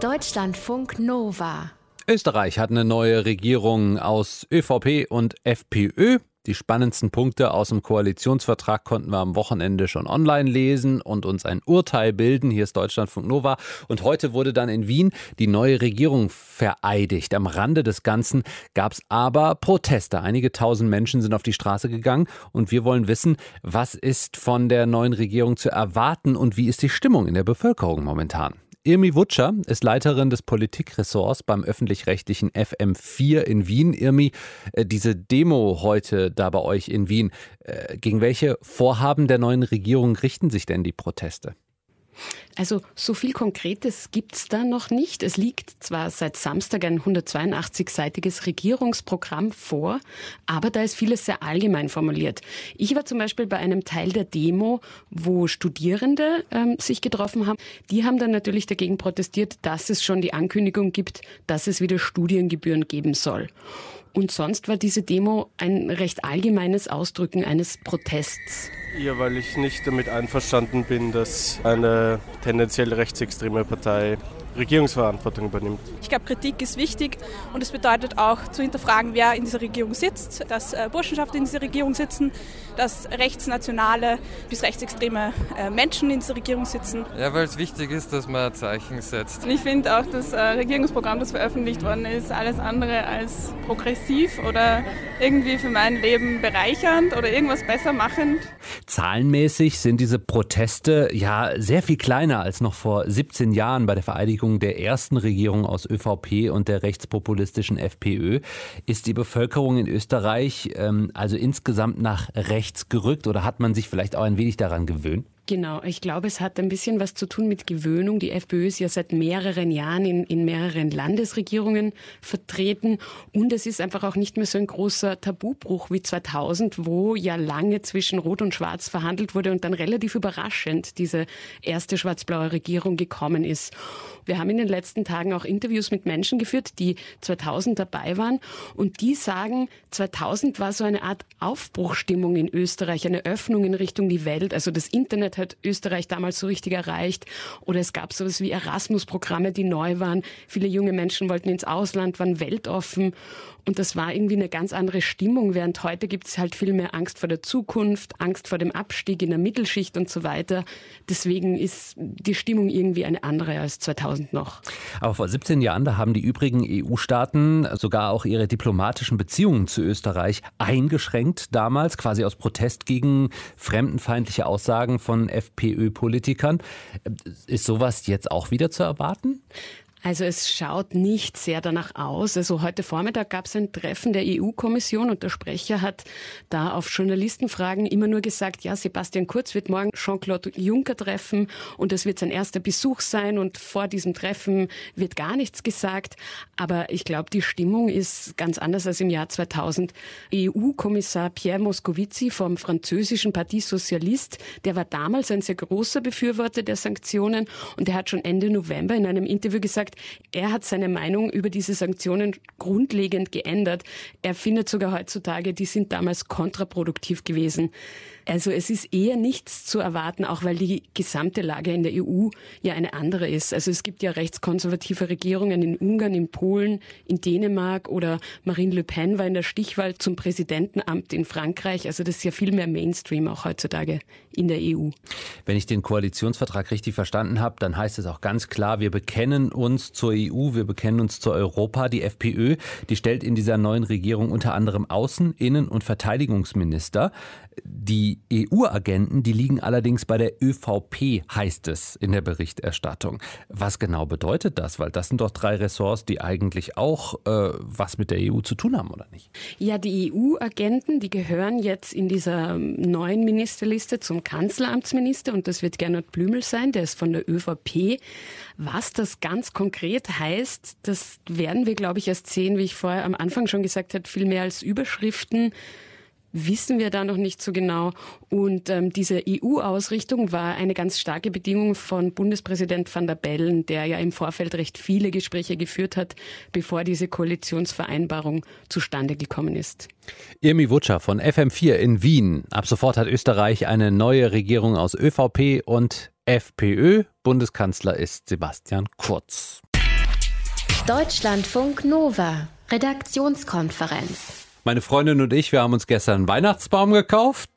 Deutschlandfunk Nova. Österreich hat eine neue Regierung aus ÖVP und FPÖ. Die spannendsten Punkte aus dem Koalitionsvertrag konnten wir am Wochenende schon online lesen und uns ein Urteil bilden. Hier ist Deutschlandfunk Nova. Und heute wurde dann in Wien die neue Regierung vereidigt. Am Rande des Ganzen gab es aber Proteste. Einige tausend Menschen sind auf die Straße gegangen und wir wollen wissen, was ist von der neuen Regierung zu erwarten und wie ist die Stimmung in der Bevölkerung momentan. Irmi Wutscher ist Leiterin des Politikressorts beim öffentlich-rechtlichen FM4 in Wien. Irmi, äh, diese Demo heute da bei euch in Wien, äh, gegen welche Vorhaben der neuen Regierung richten sich denn die Proteste? Also so viel Konkretes gibt's da noch nicht. Es liegt zwar seit Samstag ein 182-seitiges Regierungsprogramm vor, aber da ist vieles sehr allgemein formuliert. Ich war zum Beispiel bei einem Teil der Demo, wo Studierende ähm, sich getroffen haben. Die haben dann natürlich dagegen protestiert, dass es schon die Ankündigung gibt, dass es wieder Studiengebühren geben soll. Und sonst war diese Demo ein recht allgemeines Ausdrücken eines Protests. Ja, weil ich nicht damit einverstanden bin, dass eine tendenziell rechtsextreme Partei Regierungsverantwortung übernimmt. Ich glaube, Kritik ist wichtig und es bedeutet auch zu hinterfragen, wer in dieser Regierung sitzt, dass äh, Burschenschaften in dieser Regierung sitzen, dass rechtsnationale bis rechtsextreme äh, Menschen in dieser Regierung sitzen. Ja, weil es wichtig ist, dass man Zeichen setzt. Und ich finde auch das äh, Regierungsprogramm, das veröffentlicht worden ist, alles andere als progressiv oder irgendwie für mein Leben bereichernd oder irgendwas besser machend. Zahlenmäßig sind diese Proteste ja sehr viel kleiner als noch vor 17 Jahren bei der Vereidigung der ersten Regierung aus ÖVP und der rechtspopulistischen FPÖ. Ist die Bevölkerung in Österreich ähm, also insgesamt nach rechts gerückt oder hat man sich vielleicht auch ein wenig daran gewöhnt? Genau, ich glaube, es hat ein bisschen was zu tun mit Gewöhnung. Die FPÖ ist ja seit mehreren Jahren in, in mehreren Landesregierungen vertreten und es ist einfach auch nicht mehr so ein großer Tabubruch wie 2000, wo ja lange zwischen Rot und Schwarz verhandelt wurde und dann relativ überraschend diese erste schwarz-blaue Regierung gekommen ist. Wir haben in den letzten Tagen auch Interviews mit Menschen geführt, die 2000 dabei waren und die sagen, 2000 war so eine Art Aufbruchstimmung in Österreich, eine Öffnung in Richtung die Welt. Also das Internet hat Österreich damals so richtig erreicht oder es gab sowas wie Erasmus-Programme, die neu waren. Viele junge Menschen wollten ins Ausland, waren weltoffen und das war irgendwie eine ganz andere Stimmung, während heute gibt es halt viel mehr Angst vor der Zukunft, Angst vor dem Abstieg in der Mittelschicht und so weiter. Deswegen ist die Stimmung irgendwie eine andere als 2000 noch. Aber vor 17 Jahren, da haben die übrigen EU-Staaten sogar auch ihre diplomatischen Beziehungen zu Österreich eingeschränkt damals, quasi aus Protest gegen fremdenfeindliche Aussagen von FPÖ-Politikern. Ist sowas jetzt auch wieder zu erwarten? Also es schaut nicht sehr danach aus. Also heute Vormittag gab es ein Treffen der EU-Kommission und der Sprecher hat da auf Journalistenfragen immer nur gesagt, ja, Sebastian Kurz wird morgen Jean-Claude Juncker treffen und es wird sein erster Besuch sein und vor diesem Treffen wird gar nichts gesagt. Aber ich glaube, die Stimmung ist ganz anders als im Jahr 2000. EU-Kommissar Pierre Moscovici vom französischen Parti Socialiste, der war damals ein sehr großer Befürworter der Sanktionen und er hat schon Ende November in einem Interview gesagt, er hat seine Meinung über diese Sanktionen grundlegend geändert. Er findet sogar heutzutage, die sind damals kontraproduktiv gewesen. Also es ist eher nichts zu erwarten, auch weil die gesamte Lage in der EU ja eine andere ist. Also es gibt ja rechtskonservative Regierungen in Ungarn, in Polen, in Dänemark oder Marine Le Pen war in der Stichwahl zum Präsidentenamt in Frankreich. Also das ist ja viel mehr Mainstream auch heutzutage in der EU. Wenn ich den Koalitionsvertrag richtig verstanden habe, dann heißt es auch ganz klar, wir bekennen uns zur EU, wir bekennen uns zu Europa. Die FPÖ, die stellt in dieser neuen Regierung unter anderem Außen-, Innen- und Verteidigungsminister. Die EU-Agenten, die liegen allerdings bei der ÖVP, heißt es in der Berichterstattung. Was genau bedeutet das? Weil das sind doch drei Ressorts, die eigentlich auch äh, was mit der EU zu tun haben, oder nicht? Ja, die EU-Agenten, die gehören jetzt in dieser neuen Ministerliste zum Kanzleramtsminister und das wird Gernot Blümel sein, der ist von der ÖVP. Was das ganz konkret heißt, das werden wir, glaube ich, erst sehen, wie ich vorher am Anfang schon gesagt habe, viel mehr als Überschriften wissen wir da noch nicht so genau. Und ähm, diese EU-Ausrichtung war eine ganz starke Bedingung von Bundespräsident van der Bellen, der ja im Vorfeld recht viele Gespräche geführt hat, bevor diese Koalitionsvereinbarung zustande gekommen ist. Irmi Wutscher von FM4 in Wien. Ab sofort hat Österreich eine neue Regierung aus ÖVP und FPÖ. Bundeskanzler ist Sebastian Kurz. Deutschlandfunk Nova. Redaktionskonferenz. Meine Freundin und ich, wir haben uns gestern einen Weihnachtsbaum gekauft.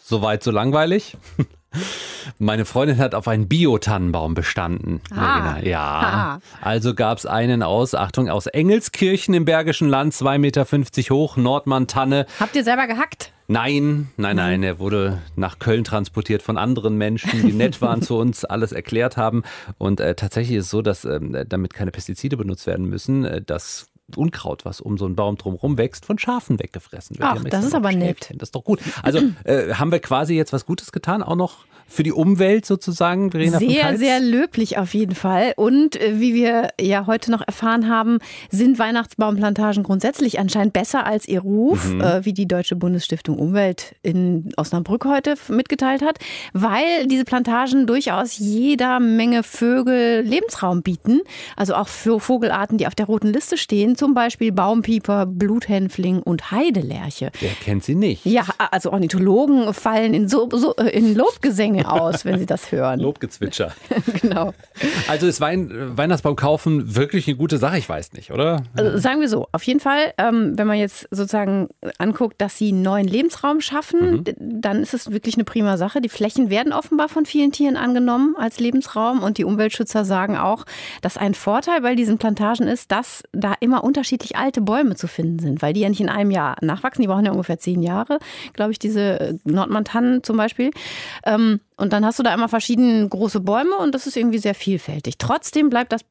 Soweit so langweilig. Meine Freundin hat auf einen Biotannenbaum bestanden. Ah. Ja. Ah. Also gab es einen aus, Achtung, aus Engelskirchen im Bergischen Land, 2,50 Meter hoch, Nordmann-Tanne. Habt ihr selber gehackt? Nein, nein, nein, er wurde nach Köln transportiert von anderen Menschen, die nett waren zu uns, alles erklärt haben. Und äh, tatsächlich ist es so, dass ähm, damit keine Pestizide benutzt werden müssen, äh, das Unkraut, was um so einen Baum drumherum wächst, von Schafen weggefressen wird. Ach, das ist aber nett. Das ist doch gut. Also äh, haben wir quasi jetzt was Gutes getan, auch noch für die Umwelt sozusagen, Verena Sehr, sehr löblich auf jeden Fall. Und äh, wie wir ja heute noch erfahren haben, sind Weihnachtsbaumplantagen grundsätzlich anscheinend besser als ihr Ruf, Mhm. äh, wie die Deutsche Bundesstiftung Umwelt in Osnabrück heute mitgeteilt hat, weil diese Plantagen durchaus jeder Menge Vögel Lebensraum bieten. Also auch für Vogelarten, die auf der roten Liste stehen, zum Beispiel Baumpieper, Bluthänfling und Heidelerche. Wer kennt sie nicht? Ja, also Ornithologen fallen in, so, so, äh, in Lobgesänge aus, wenn sie das hören. Lobgezwitscher. genau. Also ist Wein, Weihnachtsbaum kaufen wirklich eine gute Sache? Ich weiß nicht, oder? Also sagen wir so, auf jeden Fall, ähm, wenn man jetzt sozusagen anguckt, dass sie einen neuen Lebensraum schaffen, d- dann ist es wirklich eine prima Sache. Die Flächen werden offenbar von vielen Tieren angenommen als Lebensraum und die Umweltschützer sagen auch, dass ein Vorteil bei diesen Plantagen ist, dass da immer unterschiedlich alte Bäume zu finden sind, weil die ja nicht in einem Jahr nachwachsen, die brauchen ja ungefähr zehn Jahre, glaube ich, diese äh, Nordmantannen zum Beispiel. Ähm, und dann hast du da immer verschiedene große Bäume und das ist irgendwie sehr vielfältig. Trotzdem bleibt das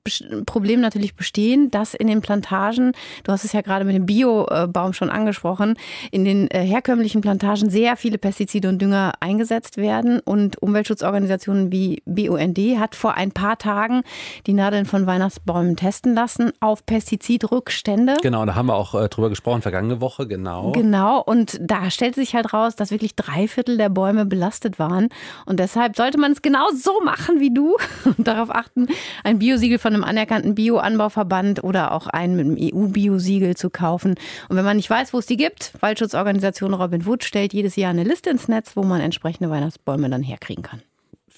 Problem natürlich bestehen, dass in den Plantagen, du hast es ja gerade mit dem Biobaum schon angesprochen, in den äh, herkömmlichen Plantagen sehr viele Pestizide und Dünger eingesetzt werden und Umweltschutzorganisationen wie BUND hat vor ein paar Tagen die Nadeln von Weihnachtsbäumen testen lassen auf Pestizidrückstände. Genau, da haben wir auch äh, drüber gesprochen, vergangene Woche, genau. Genau, und da stellt sich halt raus, dass wirklich drei Viertel der Bäume belastet waren. Und deshalb sollte man es genau so machen wie du und darauf achten, ein Biosiegel von einem anerkannten Bioanbauverband oder auch einen mit einem EU-Biosiegel zu kaufen. Und wenn man nicht weiß, wo es die gibt, Waldschutzorganisation Robin Wood stellt jedes Jahr eine Liste ins Netz, wo man entsprechende Weihnachtsbäume dann herkriegen kann.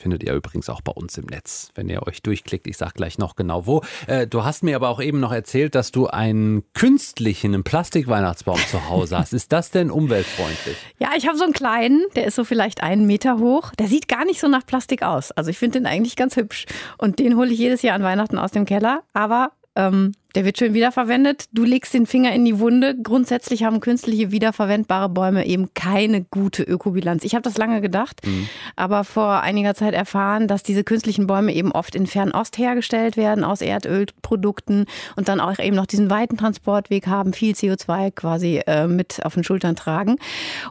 Findet ihr übrigens auch bei uns im Netz, wenn ihr euch durchklickt. Ich sag gleich noch genau wo. Äh, du hast mir aber auch eben noch erzählt, dass du einen künstlichen, einen Plastikweihnachtsbaum zu Hause hast. Ist das denn umweltfreundlich? Ja, ich habe so einen kleinen, der ist so vielleicht einen Meter hoch. Der sieht gar nicht so nach Plastik aus. Also ich finde den eigentlich ganz hübsch. Und den hole ich jedes Jahr an Weihnachten aus dem Keller. Aber ähm, der wird schön wiederverwendet. Du legst den Finger in die Wunde. Grundsätzlich haben künstliche wiederverwendbare Bäume eben keine gute Ökobilanz. Ich habe das lange gedacht, aber vor einiger Zeit erfahren, dass diese künstlichen Bäume eben oft in Fernost hergestellt werden aus Erdölprodukten und dann auch eben noch diesen weiten Transportweg haben, viel CO2 quasi äh, mit auf den Schultern tragen.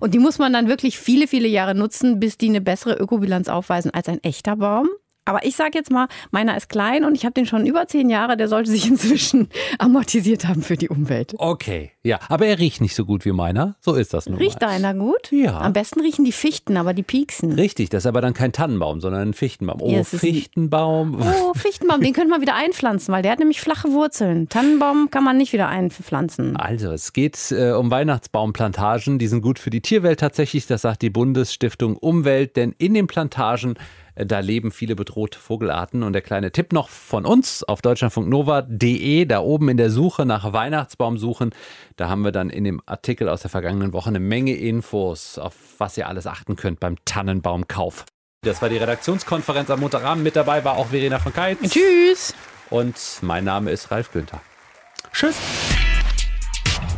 Und die muss man dann wirklich viele, viele Jahre nutzen, bis die eine bessere Ökobilanz aufweisen als ein echter Baum. Aber ich sage jetzt mal, meiner ist klein und ich habe den schon über zehn Jahre. Der sollte sich inzwischen amortisiert haben für die Umwelt. Okay, ja, aber er riecht nicht so gut wie meiner. So ist das nun Riecht mal. deiner gut? Ja. Am besten riechen die Fichten, aber die pieksen. Richtig, das ist aber dann kein Tannenbaum, sondern ein Fichtenbaum. Oh, Ja, es ist ein- Fichtenbaum. Oh, Fichtenbaum, den könnte man wieder einpflanzen, weil der hat nämlich flache Wurzeln. Tannenbaum kann man nicht wieder einpflanzen. Also, es geht äh, um Weihnachtsbaumplantagen. Die sind gut für die Tierwelt tatsächlich. Das sagt die Bundesstiftung Umwelt. Denn in den Plantagen, da leben viele bedrohte Vogelarten. Und der kleine Tipp noch von uns auf deutschlandfunknova.de, da oben in der Suche nach Weihnachtsbaum suchen. Da haben wir dann in dem Artikel aus der vergangenen Woche eine Menge Infos, auf was ihr alles achten könnt beim Tannenbaumkauf. Das war die Redaktionskonferenz am Montagabend. Mit dabei war auch Verena von Keitz. Tschüss. Und mein Name ist Ralf Günther. Tschüss.